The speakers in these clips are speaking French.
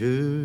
Dieu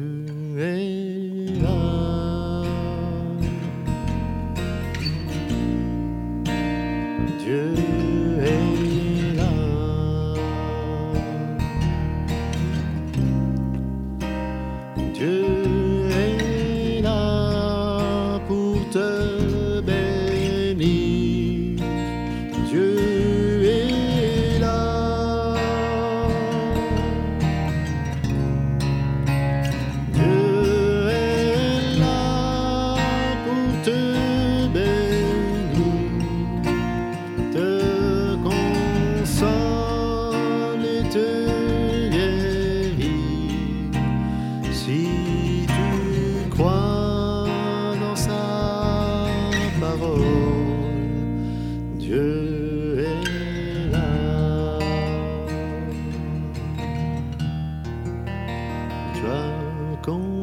Tu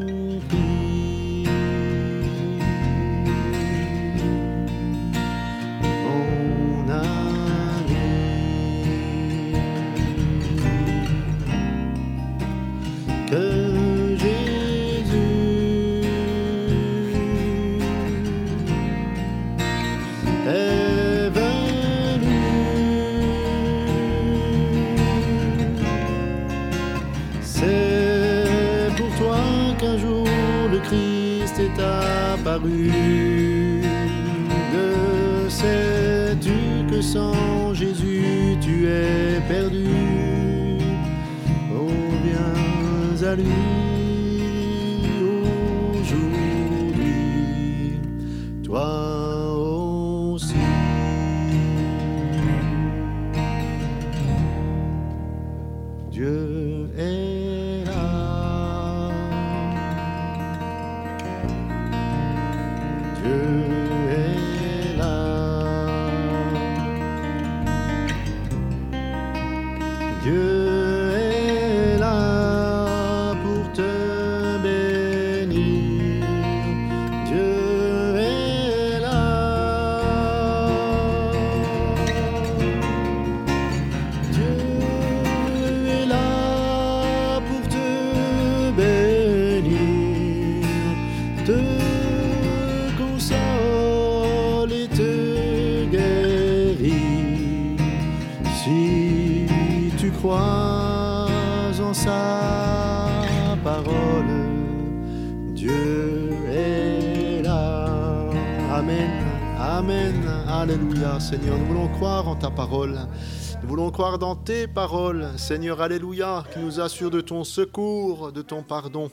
croire dans tes paroles, Seigneur, Alléluia, qui nous assure de ton secours, de ton pardon.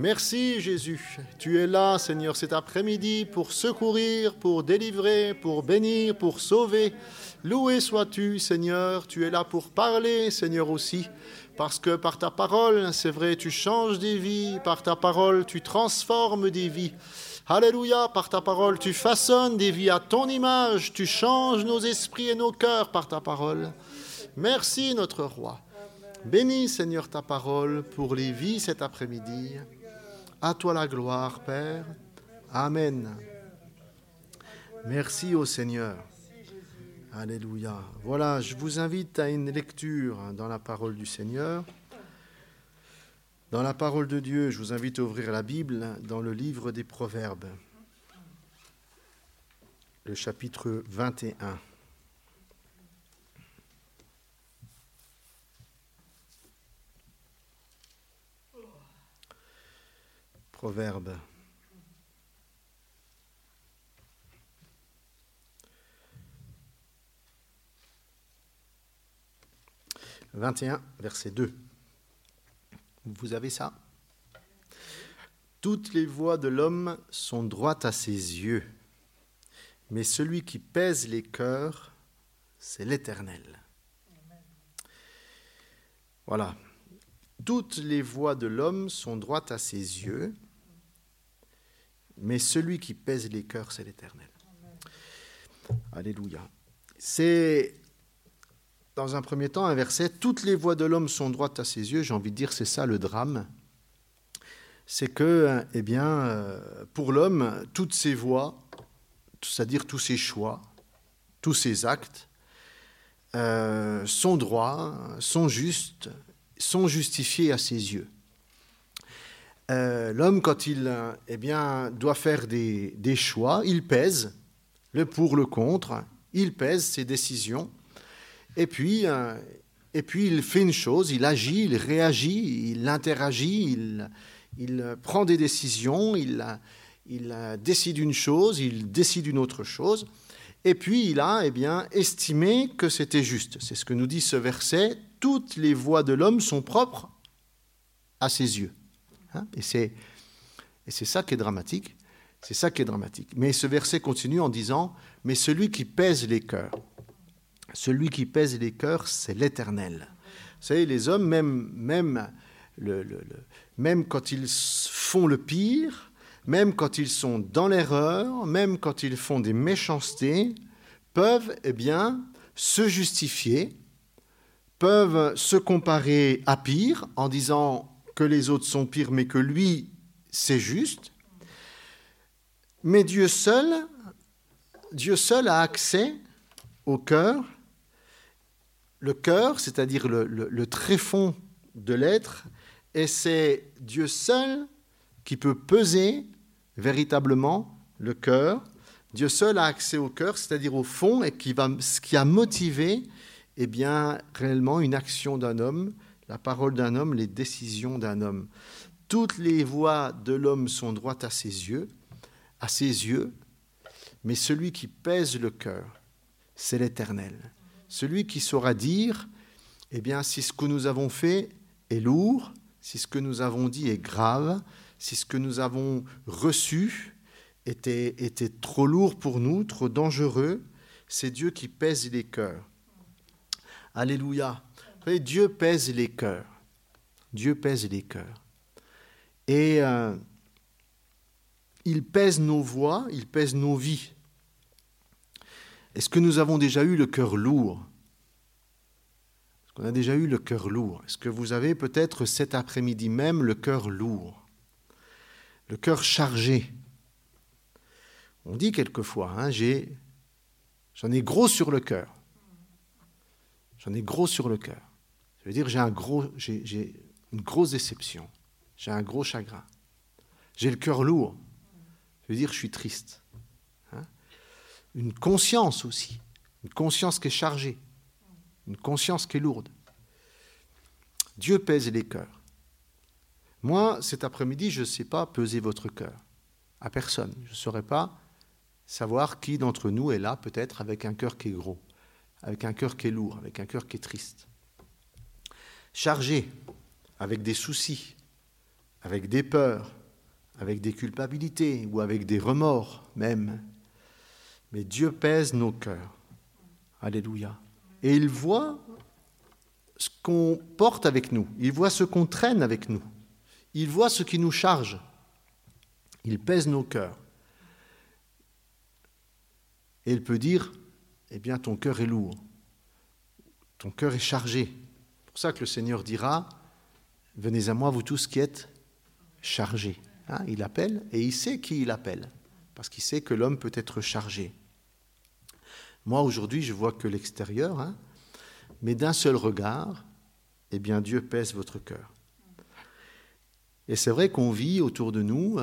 Merci Jésus. Tu es là, Seigneur, cet après-midi pour secourir, pour délivrer, pour bénir, pour sauver. Loué sois-tu, Seigneur. Tu es là pour parler, Seigneur aussi. Parce que par ta parole, c'est vrai, tu changes des vies. Par ta parole, tu transformes des vies. Alléluia, par ta parole, tu façonnes des vies à ton image. Tu changes nos esprits et nos cœurs par ta parole. Merci, notre roi. Bénis, Seigneur, ta parole pour les vies cet après-midi. À toi la gloire, Père. Amen. Merci au Seigneur. Alléluia. Voilà, je vous invite à une lecture dans la parole du Seigneur. Dans la parole de Dieu, je vous invite à ouvrir la Bible dans le livre des Proverbes, le chapitre 21. Proverbe. « 21, verset 2. Vous avez ça? Toutes les voies de l'homme sont droites à ses yeux, mais celui qui pèse les cœurs, c'est l'Éternel. Voilà. Toutes les voies de l'homme sont droites à ses yeux, mais celui qui pèse les cœurs, c'est l'Éternel. Alléluia. C'est dans un premier temps un verset, toutes les voies de l'homme sont droites à ses yeux, j'ai envie de dire c'est ça le drame. C'est que, eh bien, pour l'homme, toutes ses voies, c'est-à-dire tous ses choix, tous ses actes, euh, sont droits, sont justes, sont justifiés à ses yeux. Euh, l'homme, quand il eh bien, doit faire des, choix, il pèse le pour, le contre, il pèse ses décisions, et puis, et puis il fait une chose, il agit, il réagit, il interagit, il, il prend des décisions, il, il décide une chose, il décide une autre chose, et puis il a eh bien, estimé que c'était juste. C'est ce que nous dit ce verset, toutes les voies de l'homme sont propres à ses yeux. Hein et c'est ça qui est dramatique. C'est ça qui est dramatique. Mais ce verset continue en disant, mais celui qui pèse les cœurs, celui qui pèse les cœurs, c'est l'Éternel. Vous savez, les hommes, même, même, le, même quand ils font le pire, même quand ils sont dans l'erreur, même quand ils font des méchancetés, peuvent eh bien, se justifier, peuvent se comparer à pire en disant que les autres sont pires, mais que lui, c'est juste. Mais Dieu seul, Dieu seul a accès au cœur. Le cœur, c'est-à-dire le, le tréfonds de l'être, et c'est Dieu seul qui peut peser véritablement le cœur. Dieu seul a accès au cœur, c'est-à-dire au fond, et qui va, ce qui a motivé eh bien, réellement une action d'un homme, la parole d'un homme, les décisions d'un homme. Toutes les voies de l'homme sont droites à ses yeux, à ses yeux, mais celui qui pèse le cœur, c'est l'Éternel. Celui qui saura dire, eh bien, si ce que nous avons fait est lourd, si ce que nous avons dit est grave, si ce que nous avons reçu était, était trop lourd pour nous, trop dangereux, c'est Dieu qui pèse les cœurs. Alléluia. Dieu pèse les cœurs. Dieu pèse les cœurs. Et euh, il pèse nos voix, il pèse nos vies. Est-ce que nous avons déjà eu le cœur lourd? Est-ce qu'on a déjà eu le cœur lourd? Est-ce que vous avez peut-être cet après-midi même le cœur lourd? Le cœur chargé? On dit quelquefois, hein, j'en ai gros sur le cœur. J'en ai gros sur le cœur. Ça veut dire j'ai une grosse déception. J'ai un gros chagrin. J'ai le cœur lourd. Ça veut dire je suis triste. Hein. Une conscience aussi. Une conscience qui est chargée. Une conscience qui est lourde. Dieu pèse les cœurs. Moi, cet après-midi, je ne sais pas peser votre cœur. À personne. Je ne saurais pas savoir qui d'entre nous est là, peut-être avec un cœur qui est gros, avec un cœur qui est lourd, avec un cœur qui est triste. Chargé, avec des soucis, avec des peurs, avec des culpabilités ou avec des remords même. Mais Dieu pèse nos cœurs. Alléluia. Et il voit ce qu'on porte avec nous, il voit ce qu'on traîne avec nous. Il voit ce qui nous charge. Il pèse nos cœurs. Et il peut dire, eh bien, ton cœur est lourd. Ton cœur est chargé. C'est pour ça que le Seigneur dira, venez à moi, vous tous qui êtes chargés. Hein, il appelle et il sait qui il appelle, parce qu'il sait que l'homme peut être chargé. Moi, aujourd'hui, je vois que l'extérieur, hein, mais d'un seul regard, eh bien, Dieu pèse votre cœur. Et c'est vrai qu'on vit autour de nous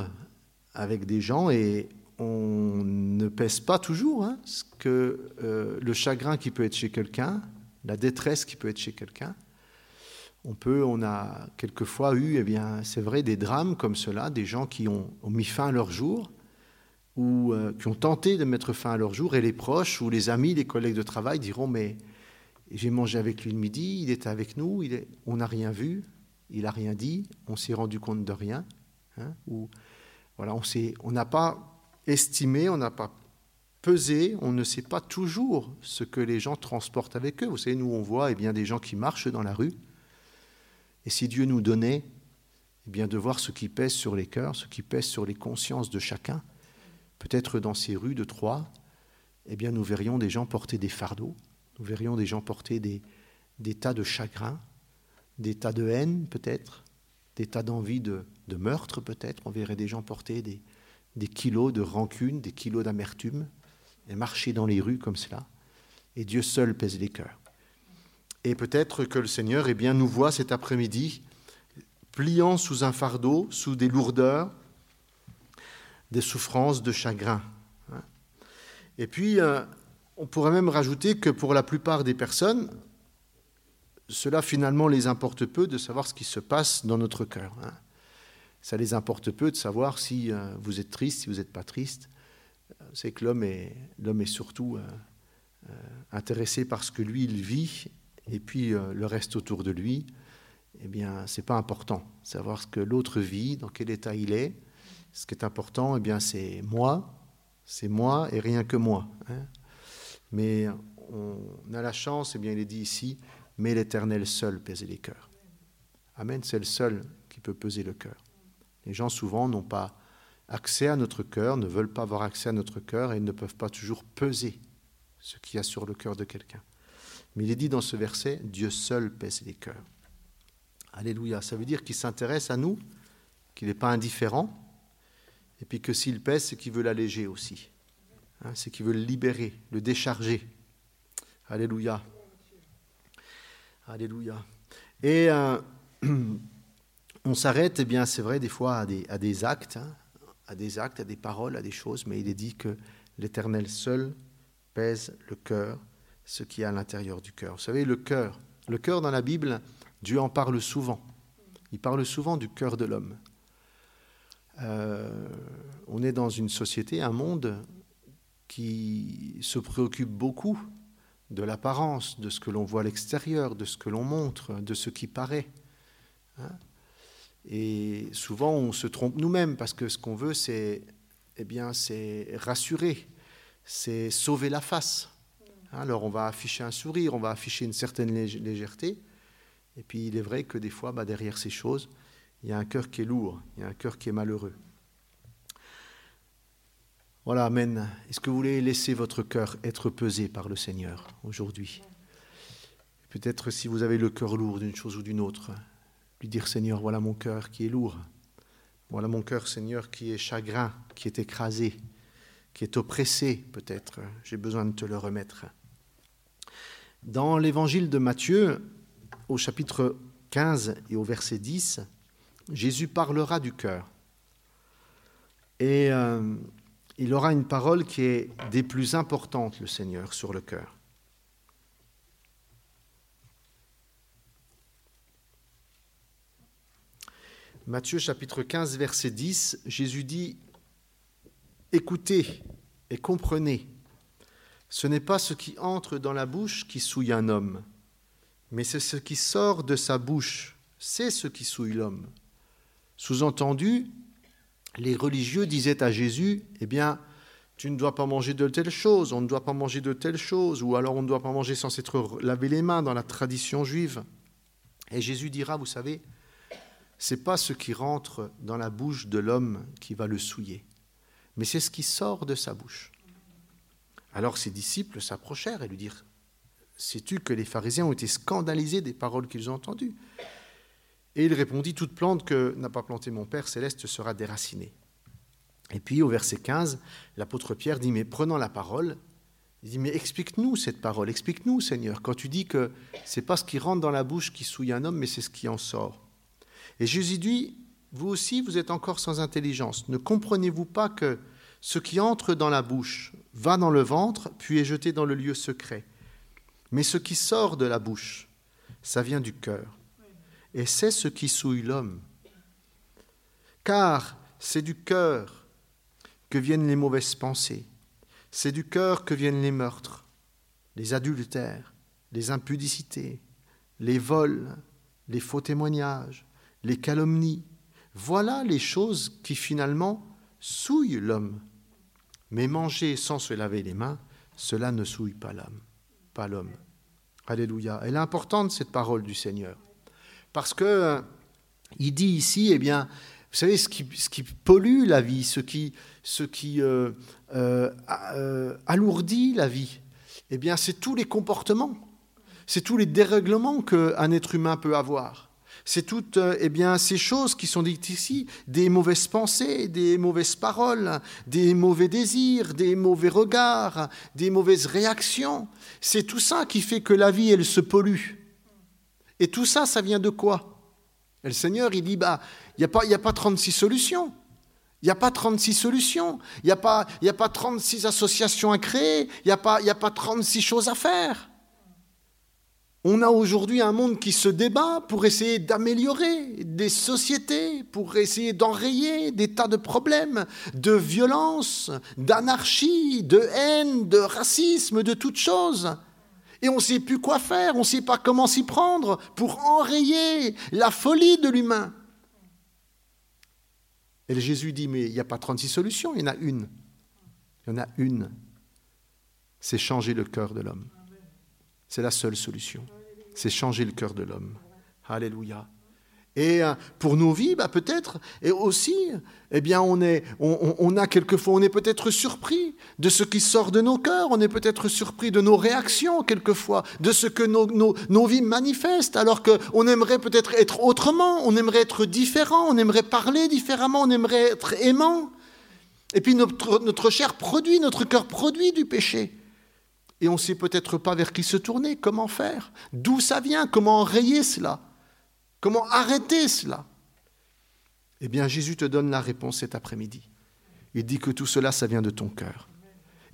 avec des gens et on ne pèse pas toujours hein, ce que euh, le chagrin qui peut être chez quelqu'un, la détresse qui peut être chez quelqu'un. On peut, on a quelquefois eu, eh bien, c'est vrai, des drames comme cela, des gens qui ont, mis fin à leur jour ou euh, qui ont tenté de mettre fin à leur jour, et les proches ou les amis, les collègues de travail diront mais j'ai mangé avec lui le midi, il était avec nous, on n'a rien vu, il n'a rien dit, on s'est rendu compte de rien, hein, ou voilà, on n'a pas estimé, on n'a pas pesé, on ne sait pas toujours ce que les gens transportent avec eux. Vous savez, nous on voit eh bien, des gens qui marchent dans la rue, et si Dieu nous donnait eh bien, de voir ce qui pèse sur les cœurs, ce qui pèse sur les consciences de chacun, peut-être dans ces rues de Troyes, eh bien, nous verrions des gens porter des fardeaux, nous verrions des gens porter des, tas de chagrins, des tas de haine peut-être, des tas d'envie de, meurtre peut-être. On verrait des gens porter des, des kilos de rancune, des kilos d'amertume, et marcher dans les rues comme cela. Et Dieu seul pèse les cœurs. Et peut-être que le Seigneur eh bien, nous voit cet après-midi pliant sous un fardeau, sous des lourdeurs, des souffrances, de chagrin. Hein. Et puis, euh, on pourrait même rajouter que pour la plupart des personnes, cela finalement les importe peu de savoir ce qui se passe dans notre cœur. Hein. Ça les importe peu de savoir si euh, vous êtes triste, si vous n'êtes pas triste. C'est que l'homme est, l'homme est surtout euh, intéressé par ce que lui, il vit, et puis le reste autour de lui eh bien, ce n'est pas important. Savoir ce que l'autre vit, dans quel état il est. Ce qui est important, eh bien, c'est moi, c'est moi et rien que moi. Hein. Mais on a la chance, eh bien, il est dit ici, mais l'Éternel seul pèse les cœurs. Amen, c'est le seul qui peut peser le cœur. Les gens souvent n'ont pas accès à notre cœur, ne veulent pas avoir accès à notre cœur et ne peuvent pas toujours peser ce qu'il y a sur le cœur de quelqu'un. Mais il est dit dans ce verset, Dieu seul pèse les cœurs. Alléluia. Ça veut dire qu'il s'intéresse à nous, qu'il n'est pas indifférent, et puis que s'il pèse, c'est qu'il veut l'alléger aussi. Hein, c'est qu'il veut le libérer, le décharger. Alléluia. Alléluia. Et euh, on s'arrête, eh bien, c'est vrai, des fois à des, actes, hein, à des actes, à des paroles, à des choses, mais il est dit que l'Éternel seul pèse le cœur, ce qui est à l'intérieur du cœur. Vous savez, le cœur, le cœur dans la Bible, Dieu en parle souvent. Il parle souvent du cœur de l'homme. Euh, on est dans une société, un monde qui se préoccupe beaucoup de l'apparence, de ce que l'on voit à l'extérieur, de ce que l'on montre, de ce qui paraît. Hein. Et souvent, on se trompe nous-mêmes parce que ce qu'on veut, c'est eh bien, c'est rassurer, c'est sauver la face. Alors, on va afficher un sourire, on va afficher une certaine légèreté, et puis il est vrai que des fois, bah, derrière ces choses, il y a un cœur qui est lourd, il y a un cœur qui est malheureux. Voilà, Amen. Est-ce que vous voulez laisser votre cœur être pesé par le Seigneur aujourd'hui? Peut-être si vous avez le cœur lourd d'une chose ou d'une autre, lui dire Seigneur, voilà mon cœur qui est lourd. Voilà mon cœur, Seigneur, qui est chagrin, qui est écrasé, qui est oppressé peut-être. J'ai besoin de te le remettre. Dans l'évangile de Matthieu, au chapitre 15 et au verset 10, Jésus parlera du cœur. Et euh, il aura une parole qui est des plus importantes, le Seigneur, sur le cœur. Matthieu chapitre 15, verset 10, Jésus dit, Écoutez et comprenez, ce n'est pas ce qui entre dans la bouche qui souille un homme, mais c'est ce qui sort de sa bouche, c'est ce qui souille l'homme. Sous-entendu, les religieux disaient à Jésus, eh bien, tu ne dois pas manger de telle chose, on ne doit pas manger de telle chose, ou alors on ne doit pas manger sans s'être lavé les mains dans la tradition juive. Et Jésus dira, vous savez, c'est pas ce qui rentre dans la bouche de l'homme qui va le souiller, mais c'est ce qui sort de sa bouche. Alors ses disciples s'approchèrent et lui dirent, Sais-tu que les pharisiens ont été scandalisés des paroles qu'ils ont entendues? Et il répondit Toute plante que n'a pas planté mon Père céleste sera déracinée. Et puis au verset 15, l'apôtre Pierre dit Mais prenant la parole, il dit Mais explique-nous cette parole, explique-nous, Seigneur, quand tu dis que c'est pas ce qui rentre dans la bouche qui souille un homme, mais c'est ce qui en sort. Et Jésus dit Vous aussi, vous êtes encore sans intelligence. Ne comprenez-vous pas que ce qui entre dans la bouche va dans le ventre, puis est jeté dans le lieu secret mais ce qui sort de la bouche, ça vient du cœur. Et c'est ce qui souille l'homme. Car c'est du cœur que viennent les mauvaises pensées. C'est du cœur que viennent les meurtres, les adultères, les impudicités, les vols, les faux témoignages, les calomnies. Voilà les choses qui finalement souillent l'homme. Mais manger sans se laver les mains, cela ne souille pas l'homme pas l'homme. Alléluia. Elle est importante, cette parole du Seigneur. Parce que euh, il dit ici, eh bien, vous savez, ce qui, pollue la vie, ce qui, ce euh, euh, alourdit la vie, eh bien, c'est tous les comportements, c'est tous les dérèglements qu'un être humain peut avoir. C'est toutes euh, eh bien, ces choses qui sont dites ici, des mauvaises pensées, des mauvaises paroles, des mauvais désirs, des mauvais regards, des mauvaises réactions. C'est tout ça qui fait que la vie, elle se pollue. Et tout ça, ça vient de quoi? Et le Seigneur, il dit, bah, il n'y a, pas, a pas 36 solutions. Il n'y a pas 36 solutions. Il n'y a, pas, a pas 36 associations à créer. Il n'y a, pas, a pas 36 choses à faire. On a aujourd'hui un monde qui se débat pour essayer d'améliorer des sociétés, pour essayer d'enrayer des tas de problèmes, de violence, d'anarchie, de haine, de racisme, de toutes choses. Et on ne sait plus quoi faire, on ne sait pas comment s'y prendre pour enrayer la folie de l'humain. Et Jésus dit, mais il n'y a pas 36 solutions, il y en a une. Il y en a une. C'est changer le cœur de l'homme. C'est la seule solution. C'est changer le cœur de l'homme. Alléluia. Et euh, pour nos vies, bah, peut-être, et aussi, eh bien, on, est, on, a quelquefois, on est peut-être surpris de ce qui sort de nos cœurs, on est peut-être surpris de nos réactions, quelquefois, de ce que nos, vies manifestent, alors qu'on aimerait peut-être être autrement, on aimerait être différent, on aimerait parler différemment, on aimerait être aimant. Et puis notre, notre chair produit, notre cœur produit du péché et on ne sait peut-être pas vers qui se tourner, comment faire, d'où ça vient, comment enrayer cela, comment arrêter cela. Eh bien, Jésus te donne la réponse cet après-midi. Il dit que tout cela, ça vient de ton cœur.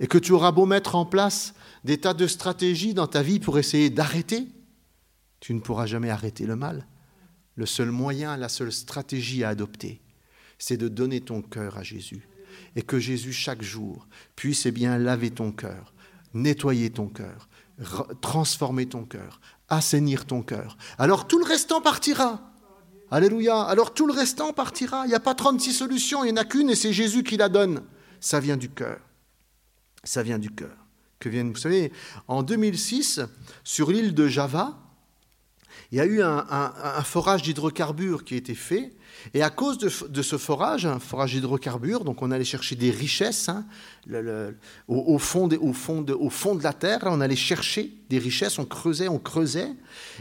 Et que tu auras beau mettre en place des tas de stratégies dans ta vie pour essayer d'arrêter, tu ne pourras jamais arrêter le mal. Le seul moyen, la seule stratégie à adopter, c'est de donner ton cœur à Jésus. Et que Jésus, chaque jour, puisse eh bien laver ton cœur, nettoyer ton cœur, transformer ton cœur, assainir ton cœur. Alors tout le restant partira. Alléluia. Alors tout le restant partira. Il n'y a pas 36 solutions, il n'y en a qu'une et c'est Jésus qui la donne. Ça vient du cœur. Ça vient du cœur. Que viennent, vous savez, en 2006, sur l'île de Java, il y a eu un, forage d'hydrocarbures qui a été fait et à cause de, ce forage, un forage d'hydrocarbures, donc on allait chercher des richesses hein, au, fond de, au, fond au, fond de, la terre, on allait chercher des richesses, on creusait, on creusait.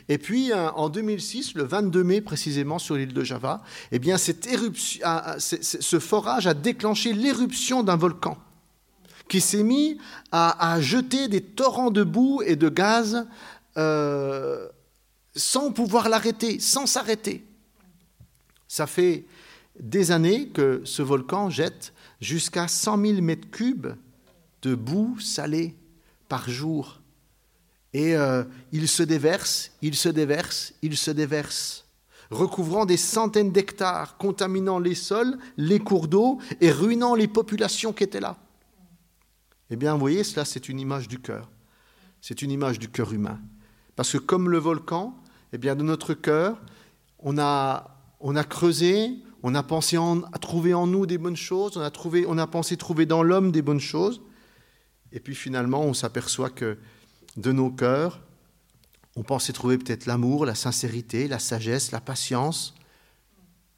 Et puis euh, en 2006, le 22 mai précisément sur l'île de Java, eh bien, cette éruption, ce forage a déclenché l'éruption d'un volcan qui s'est mis à, jeter des torrents de boue et de gaz euh, sans pouvoir l'arrêter, sans s'arrêter. Ça fait des années que ce volcan jette jusqu'à 100 000 mètres cubes de boue salée par jour. Et euh, il se déverse, il se déverse, il se déverse, recouvrant des centaines d'hectares, contaminant les sols, les cours d'eau et ruinant les populations qui étaient là. Eh bien, vous voyez, cela, c'est une image du cœur. C'est une image du cœur humain. Parce que comme le volcan, eh bien, de notre cœur, on a on a creusé, on a pensé à trouver en nous des bonnes choses, on a, trouvé, on a pensé trouver dans l'homme des bonnes choses, et puis finalement on s'aperçoit que de nos cœurs, on pensait trouver peut-être l'amour, la sincérité, la sagesse, la patience,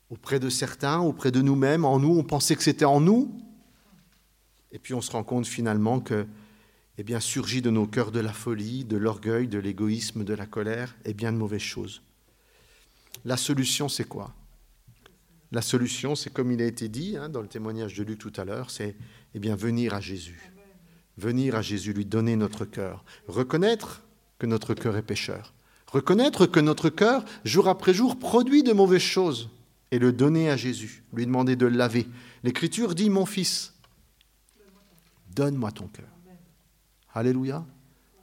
auprès de certains, auprès de nous-mêmes, en nous, on pensait que c'était en nous, et puis on se rend compte finalement que, eh bien, surgit de nos cœurs de la folie, de l'orgueil, de l'égoïsme, de la colère, et bien de mauvaises choses. La solution, c'est quoi? La solution, c'est comme il a été dit hein, dans le témoignage de Luc tout à l'heure, c'est eh bien venir à Jésus. Venir à Jésus, lui donner notre cœur. Reconnaître que notre cœur est pécheur. Reconnaître que notre cœur, jour après jour, produit de mauvaises choses. Et le donner à Jésus. Lui demander de le laver. L'Écriture dit, mon fils, donne-moi ton cœur. Alléluia.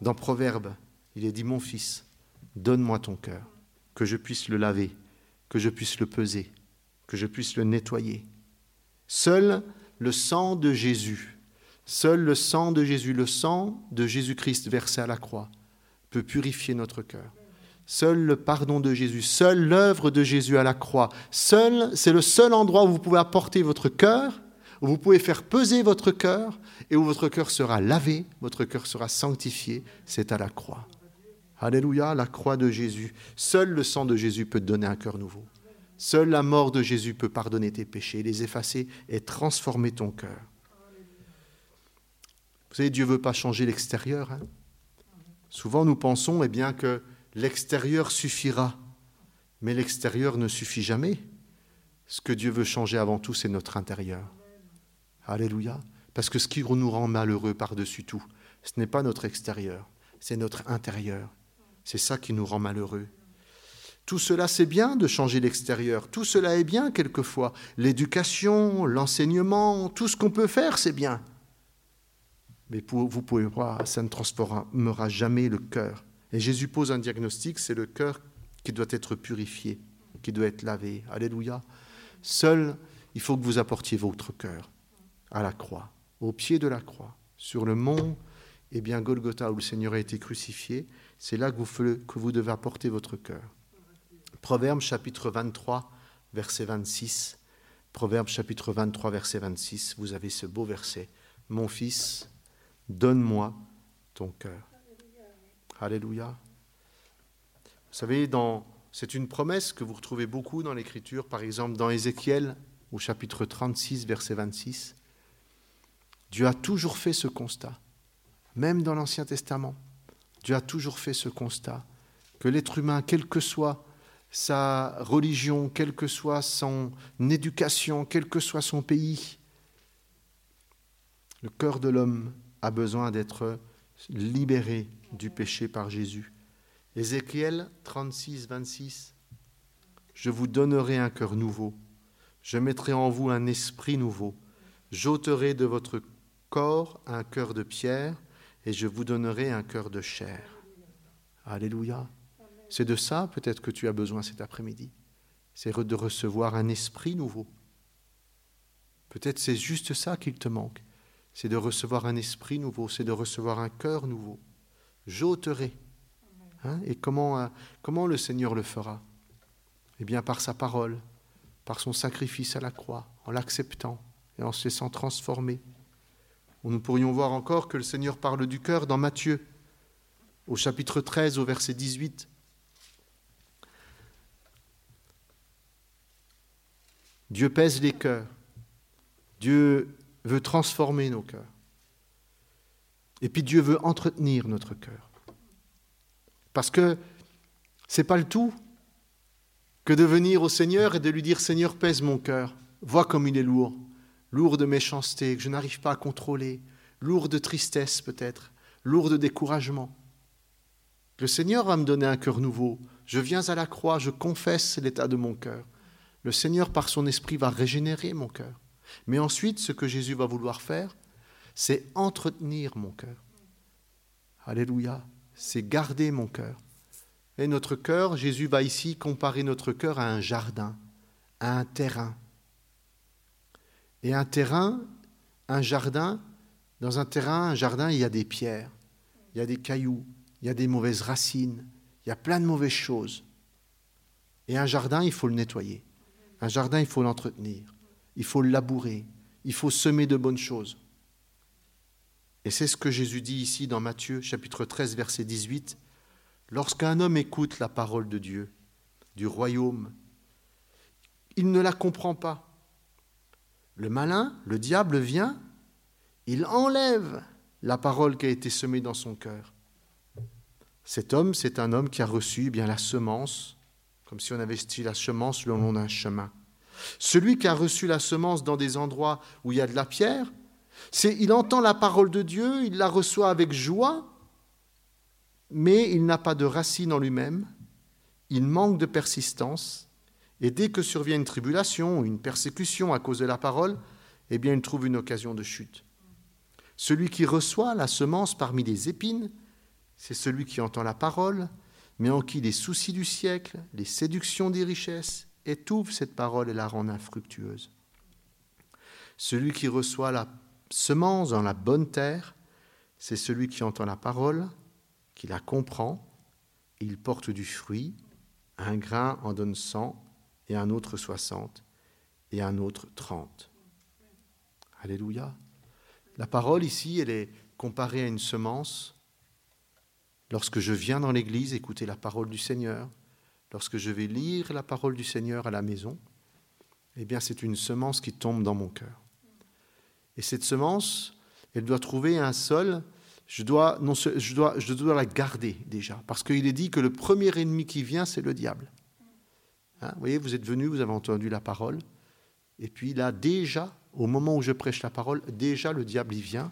Dans Proverbe, il est dit, mon fils, donne-moi ton cœur que je puisse le laver, que je puisse le peser, que je puisse le nettoyer. Seul le sang de Jésus, seul le sang de Jésus, le sang de Jésus-Christ versé à la croix, peut purifier notre cœur. Seul le pardon de Jésus, seule l'œuvre de Jésus à la croix, seul, c'est le seul endroit où vous pouvez apporter votre cœur, où vous pouvez faire peser votre cœur et où votre cœur sera lavé, votre cœur sera sanctifié, c'est à la croix. Alléluia, la croix de Jésus. Seul le sang de Jésus peut donner un cœur nouveau. Seule la mort de Jésus peut pardonner tes péchés, les effacer et transformer ton cœur. Vous savez, Dieu ne veut pas changer l'extérieur. Hein. Souvent, nous pensons eh bien, que l'extérieur suffira, mais l'extérieur ne suffit jamais. Ce que Dieu veut changer avant tout, c'est notre intérieur. Alléluia. Parce que ce qui nous rend malheureux par-dessus tout, ce n'est pas notre extérieur, c'est notre intérieur. C'est ça qui nous rend malheureux. Tout cela, c'est bien de changer l'extérieur. Tout cela est bien quelquefois. L'éducation, l'enseignement, tout ce qu'on peut faire, c'est bien. Mais vous pouvez voir, ça ne transformera jamais le cœur. Et Jésus pose un diagnostic, c'est le cœur qui doit être purifié, qui doit être lavé. Alléluia. Seul, il faut que vous apportiez votre cœur à la croix, au pied de la croix, sur le mont, eh bien Golgotha où le Seigneur a été crucifié. C'est là que vous, que vous devez apporter votre cœur. Proverbe chapitre 23, verset 26. Proverbe chapitre 23, verset 26. Vous avez ce beau verset. Mon fils, donne-moi ton cœur. Alléluia. Vous savez, c'est une promesse que vous retrouvez beaucoup dans l'Écriture, par exemple dans Ézéchiel, au chapitre 36, verset 26. Dieu a toujours fait ce constat, même dans l'Ancien Testament. Dieu a toujours fait ce constat que l'être humain, quel que soit sa religion, quelle que soit son éducation, quel que soit son pays. Le cœur de l'homme a besoin d'être libéré du péché par Jésus. Ézéchiel 36, 26. Je vous donnerai un cœur nouveau. Je mettrai en vous un esprit nouveau. J'ôterai de votre corps un cœur de pierre et je vous donnerai un cœur de chair. Alléluia. C'est de ça peut-être que tu as besoin cet après-midi. C'est de recevoir un esprit nouveau. Peut-être c'est juste ça qu'il te manque. C'est de recevoir un esprit nouveau, c'est de recevoir un cœur nouveau. J'ôterai. Hein, et comment, euh, comment le Seigneur le fera? Eh bien par sa parole, par son sacrifice à la croix, en l'acceptant et en se laissant transformer. Nous pourrions voir encore que le Seigneur parle du cœur dans Matthieu, au chapitre 13, au verset 18. Dieu pèse les cœurs. Dieu veut transformer nos cœurs. Et puis Dieu veut entretenir notre cœur. Parce que ce n'est pas le tout que de venir au Seigneur et de lui dire Seigneur, pèse mon cœur. Vois comme il est lourd, lourd de méchanceté, que je n'arrive pas à contrôler, lourd de tristesse peut-être, lourd de découragement. Le Seigneur va me donner un cœur nouveau. Je viens à la croix, je confesse l'état de mon cœur. Le Seigneur, par son esprit, va régénérer mon cœur. Mais ensuite, ce que Jésus va vouloir faire, c'est entretenir mon cœur. Alléluia. C'est garder mon cœur. Et notre cœur, Jésus va ici comparer notre cœur à un jardin, à un terrain. Et un terrain, un jardin, dans un terrain, un jardin, il y a des pierres, il y a des cailloux, il y a des mauvaises racines, il y a plein de mauvaises choses. Et un jardin, il faut le nettoyer. Un jardin, il faut l'entretenir, il faut le labourer, il faut semer de bonnes choses. Et c'est ce que Jésus dit ici dans Matthieu chapitre 13 verset 18. Lorsqu'un homme écoute la parole de Dieu, du royaume, il ne la comprend pas. Le malin, le diable vient, il enlève la parole qui a été semée dans son cœur. Cet homme, c'est un homme qui a reçu eh la semence comme si on avait investi la semence le long d'un chemin. Celui qui a reçu la semence dans des endroits où il y a de la pierre, il entend la parole de Dieu, il la reçoit avec joie, mais il n'a pas de racine en lui-même, il manque de persistance, et dès que survient une tribulation ou une persécution à cause de la parole, eh bien il trouve une occasion de chute. Celui qui reçoit la semence parmi les épines, c'est celui qui entend la parole, mais en qui les soucis du siècle, les séductions des richesses étouffent cette parole et la rendent infructueuse. Celui qui reçoit la semence dans la bonne terre, c'est celui qui entend la parole, qui la comprend, il porte du fruit, un grain en donne cent, et un autre soixante, et un autre trente. Alléluia. La parole ici, elle est comparée à une semence Lorsque je viens dans l'Église écouter la parole du Seigneur, lorsque je vais lire la parole du Seigneur à la maison, eh bien c'est une semence qui tombe dans mon cœur. Et cette semence, elle doit trouver un sol. Je dois, je dois la garder déjà, parce qu'il est dit que le premier ennemi qui vient, c'est le diable. Hein, vous voyez, vous êtes venu, vous avez entendu la parole, et puis là, déjà, au moment où je prêche la parole, déjà le diable y vient,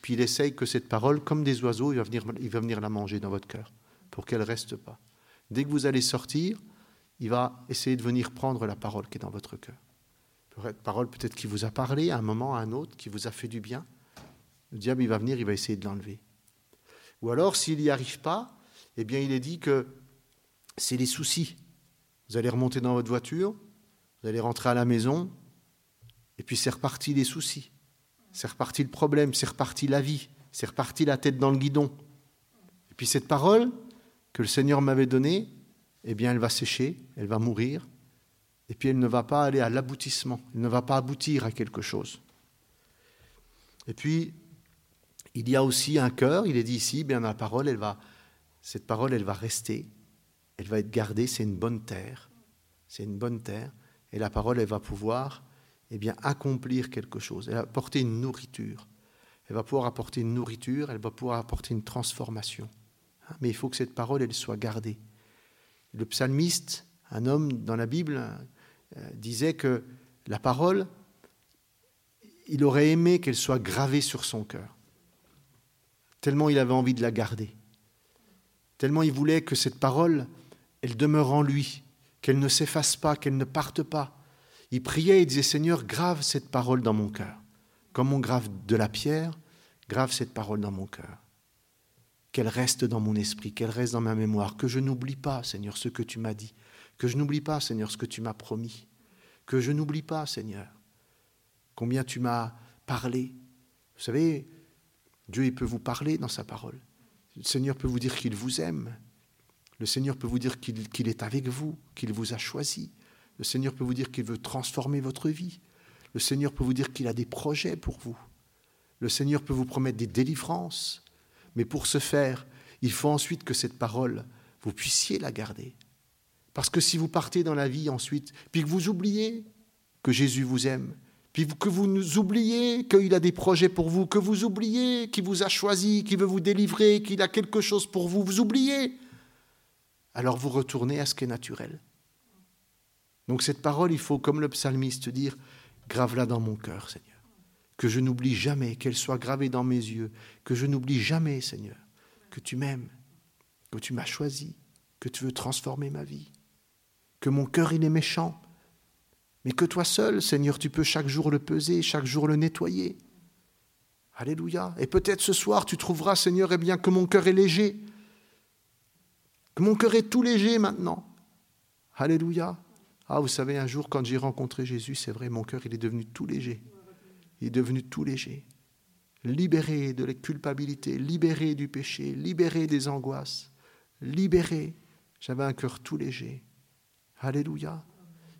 puis il essaye que cette parole, comme des oiseaux, il va venir, il va venir la manger dans votre cœur pour qu'elle ne reste pas. Dès que vous allez sortir, il va essayer de venir prendre la parole qui est dans votre cœur. Parole peut-être qui vous a parlé à un moment, à un autre, qui vous a fait du bien. Le diable, il va venir, il va essayer de l'enlever. Ou alors, s'il n'y arrive pas, eh bien, il est dit que c'est les soucis. Vous allez remonter dans votre voiture, vous allez rentrer à la maison, et puis c'est reparti les soucis. C'est reparti le problème, c'est reparti la vie, c'est reparti la tête dans le guidon. Et puis cette parole que le Seigneur m'avait donnée, eh bien, elle va sécher, elle va mourir, et puis elle ne va pas aller à l'aboutissement, elle ne va pas aboutir à quelque chose. Et puis, il y a aussi un cœur, il est dit ici, bien la parole, elle va, cette parole, elle va rester, elle va être gardée, c'est une bonne terre, c'est une bonne terre, et la parole, elle va pouvoir eh bien, accomplir quelque chose, elle va apporter une nourriture, elle va pouvoir apporter une nourriture, elle va pouvoir apporter une transformation. Hein, mais il faut que cette parole, elle soit gardée. Le psalmiste, un homme dans la Bible, euh, disait que la parole, il aurait aimé qu'elle soit gravée sur son cœur, tellement il avait envie de la garder, tellement il voulait que cette parole, elle demeure en lui, qu'elle ne s'efface pas, qu'elle ne parte pas. Il priait et disait, Seigneur, grave cette parole dans mon cœur. Comme on grave de la pierre, grave cette parole dans mon cœur. Qu'elle reste dans mon esprit, qu'elle reste dans ma mémoire, que je n'oublie pas, Seigneur, ce que tu m'as dit, que je n'oublie pas, Seigneur, ce que tu m'as promis, que je n'oublie pas, Seigneur, combien tu m'as parlé. Vous savez, Dieu il peut vous parler dans sa parole. Le Seigneur peut vous dire qu'il vous aime. Le Seigneur peut vous dire qu'il est avec vous, qu'il vous a choisi. Le Seigneur peut vous dire qu'il veut transformer votre vie. Le Seigneur peut vous dire qu'il a des projets pour vous. Le Seigneur peut vous promettre des délivrances. Mais pour ce faire, il faut ensuite que cette parole, vous puissiez la garder. Parce que si vous partez dans la vie ensuite, puis que vous oubliez que Jésus vous aime, puis que vous oubliez qu'il a des projets pour vous, que vous oubliez qu'il vous a choisi, qu'il veut vous délivrer, qu'il a quelque chose pour vous, vous oubliez, alors vous retournez à ce qui est naturel. Donc cette parole, il faut, comme le psalmiste, dire, grave-la dans mon cœur, Seigneur. Que je n'oublie jamais, qu'elle soit gravée dans mes yeux, que je n'oublie jamais, Seigneur, que tu m'aimes, que tu m'as choisi, que tu veux transformer ma vie, que mon cœur il est méchant, mais que toi seul, Seigneur, tu peux chaque jour le peser, chaque jour le nettoyer. Alléluia. Et peut-être ce soir, tu trouveras, Seigneur, eh bien, que mon cœur est léger, que mon cœur est tout léger maintenant. Alléluia. Ah, vous savez, un jour, quand j'ai rencontré Jésus, c'est vrai, mon cœur, il est devenu tout léger. Il est devenu tout léger. Libéré de la culpabilité, libéré du péché, libéré des angoisses, libéré. J'avais un cœur tout léger. Alléluia.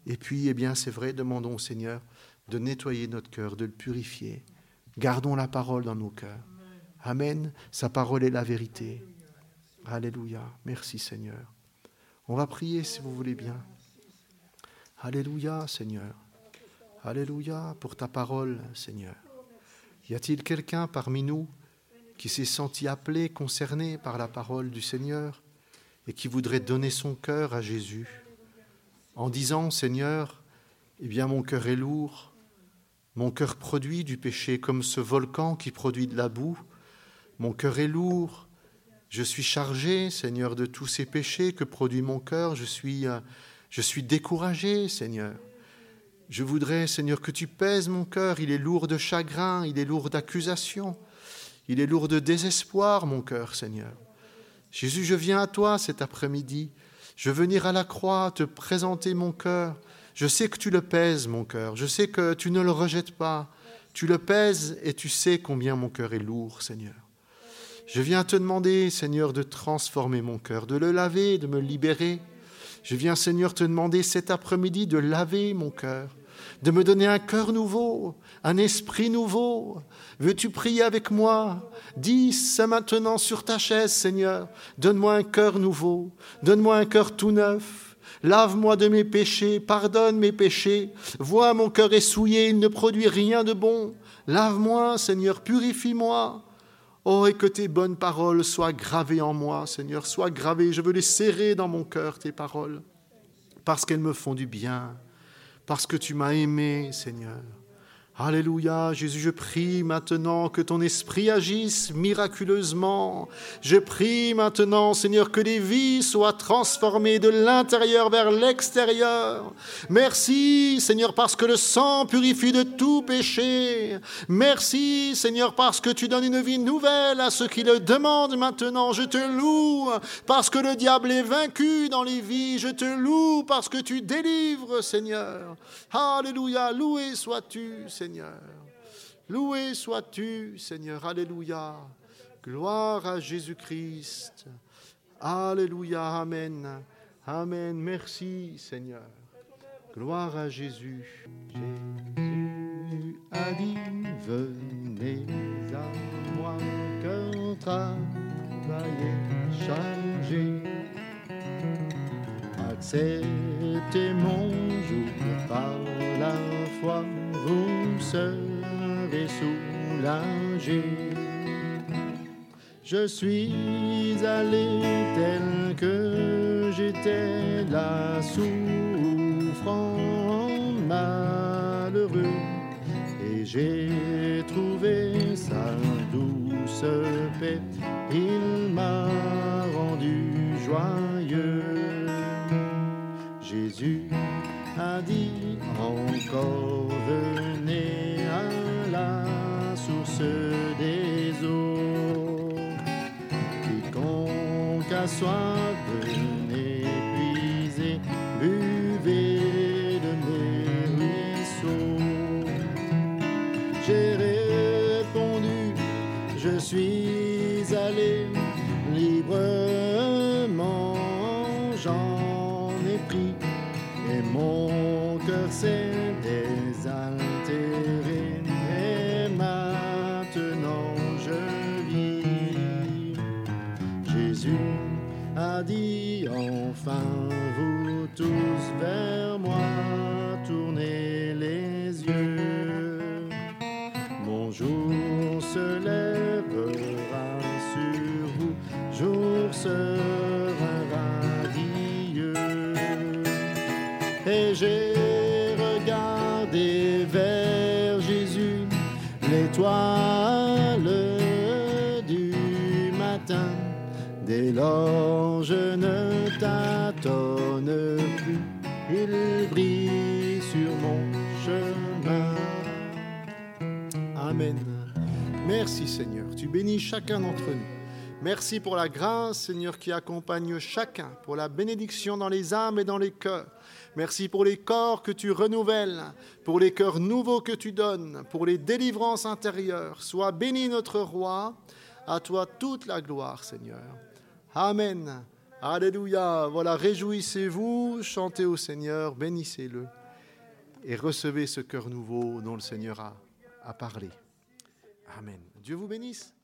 Et puis, eh bien, c'est vrai, demandons au Seigneur de nettoyer notre cœur, de le purifier. Gardons la parole dans nos cœurs. Amen. Sa parole est la vérité. Alléluia. Merci Seigneur. On va prier si vous voulez bien. Alléluia Seigneur. Alléluia pour ta parole Seigneur. Y a-t-il quelqu'un parmi nous qui s'est senti appelé, concerné par la parole du Seigneur et qui voudrait donner son cœur à Jésus en disant Seigneur, eh bien mon cœur est lourd, mon cœur produit du péché comme ce volcan qui produit de la boue, mon cœur est lourd, je suis chargé, Seigneur, de tous ces péchés que produit mon cœur. Je suis, euh, je suis découragé, Seigneur. Je voudrais, Seigneur, que tu pèses mon cœur. Il est lourd de chagrin, il est lourd d'accusations, il est lourd de désespoir, mon cœur, Seigneur. Jésus, je viens à toi cet après-midi. Je veux venir à la croix te présenter mon cœur. Je sais que tu le pèses, mon cœur. Je sais que tu ne le rejettes pas. Tu le pèses et tu sais combien mon cœur est lourd, Seigneur. Je viens te demander, Seigneur, de transformer mon cœur, de le laver, de me libérer. Je viens, Seigneur, te demander cet après-midi de laver mon cœur, de me donner un cœur nouveau, un esprit nouveau. Veux-tu prier avec moi? Dis ça maintenant sur ta chaise, Seigneur. Donne-moi un cœur nouveau, donne-moi un cœur tout neuf. Lave-moi de mes péchés, pardonne mes péchés. Vois mon cœur est souillé, il ne produit rien de bon. Lave-moi, Seigneur, purifie-moi. Oh, et que tes bonnes paroles soient gravées en moi, Seigneur, soient gravées. Je veux les serrer dans mon cœur, tes paroles, parce qu'elles me font du bien, parce que tu m'as aimé, Seigneur. Alléluia, Jésus, je prie maintenant que ton esprit agisse miraculeusement. Je prie maintenant, Seigneur, que les vies soient transformées de l'intérieur vers l'extérieur. Merci, Seigneur, parce que le sang purifie de tout péché. Merci, Seigneur, parce que tu donnes une vie nouvelle à ceux qui le demandent maintenant. Je te loue parce que le diable est vaincu dans les vies. Je te loue parce que tu délivres, Seigneur. Alléluia, loué sois-tu, Seigneur. Seigneur. Loué sois-tu, Seigneur. Alléluia. Gloire à Jésus-Christ. Alléluia. Amen. Amen. Merci, Seigneur. Gloire à Jésus. Jésus a dit, venez à moi, cœur travaillé, chargé. Acceptez mon jour par la foi vous serez soulagé. Je suis allé tel que j'étais là, souffrant, malheureux, et j'ai trouvé sa douce paix. Il m'a rendu joyeux. Jésus a dit encore venez à la source des eaux. Quiconque a soif, enfin vous tous vers moi tournez les yeux. Mon jour se lèvera sur vous, jour sera radieux. Et j'ai regardé vers Jésus, l'étoile du matin. Dès lors bénis chacun d'entre nous. Merci pour la grâce, Seigneur, qui accompagne chacun, pour la bénédiction dans les âmes et dans les cœurs. Merci pour les corps que tu renouvelles, pour les cœurs nouveaux que tu donnes, pour les délivrances intérieures. Sois béni notre roi, à toi toute la gloire, Seigneur. Amen. Alléluia. Voilà, réjouissez-vous, chantez au Seigneur, bénissez-le et recevez ce cœur nouveau dont le Seigneur a, a parlé. Amen. Dieu vous bénisse.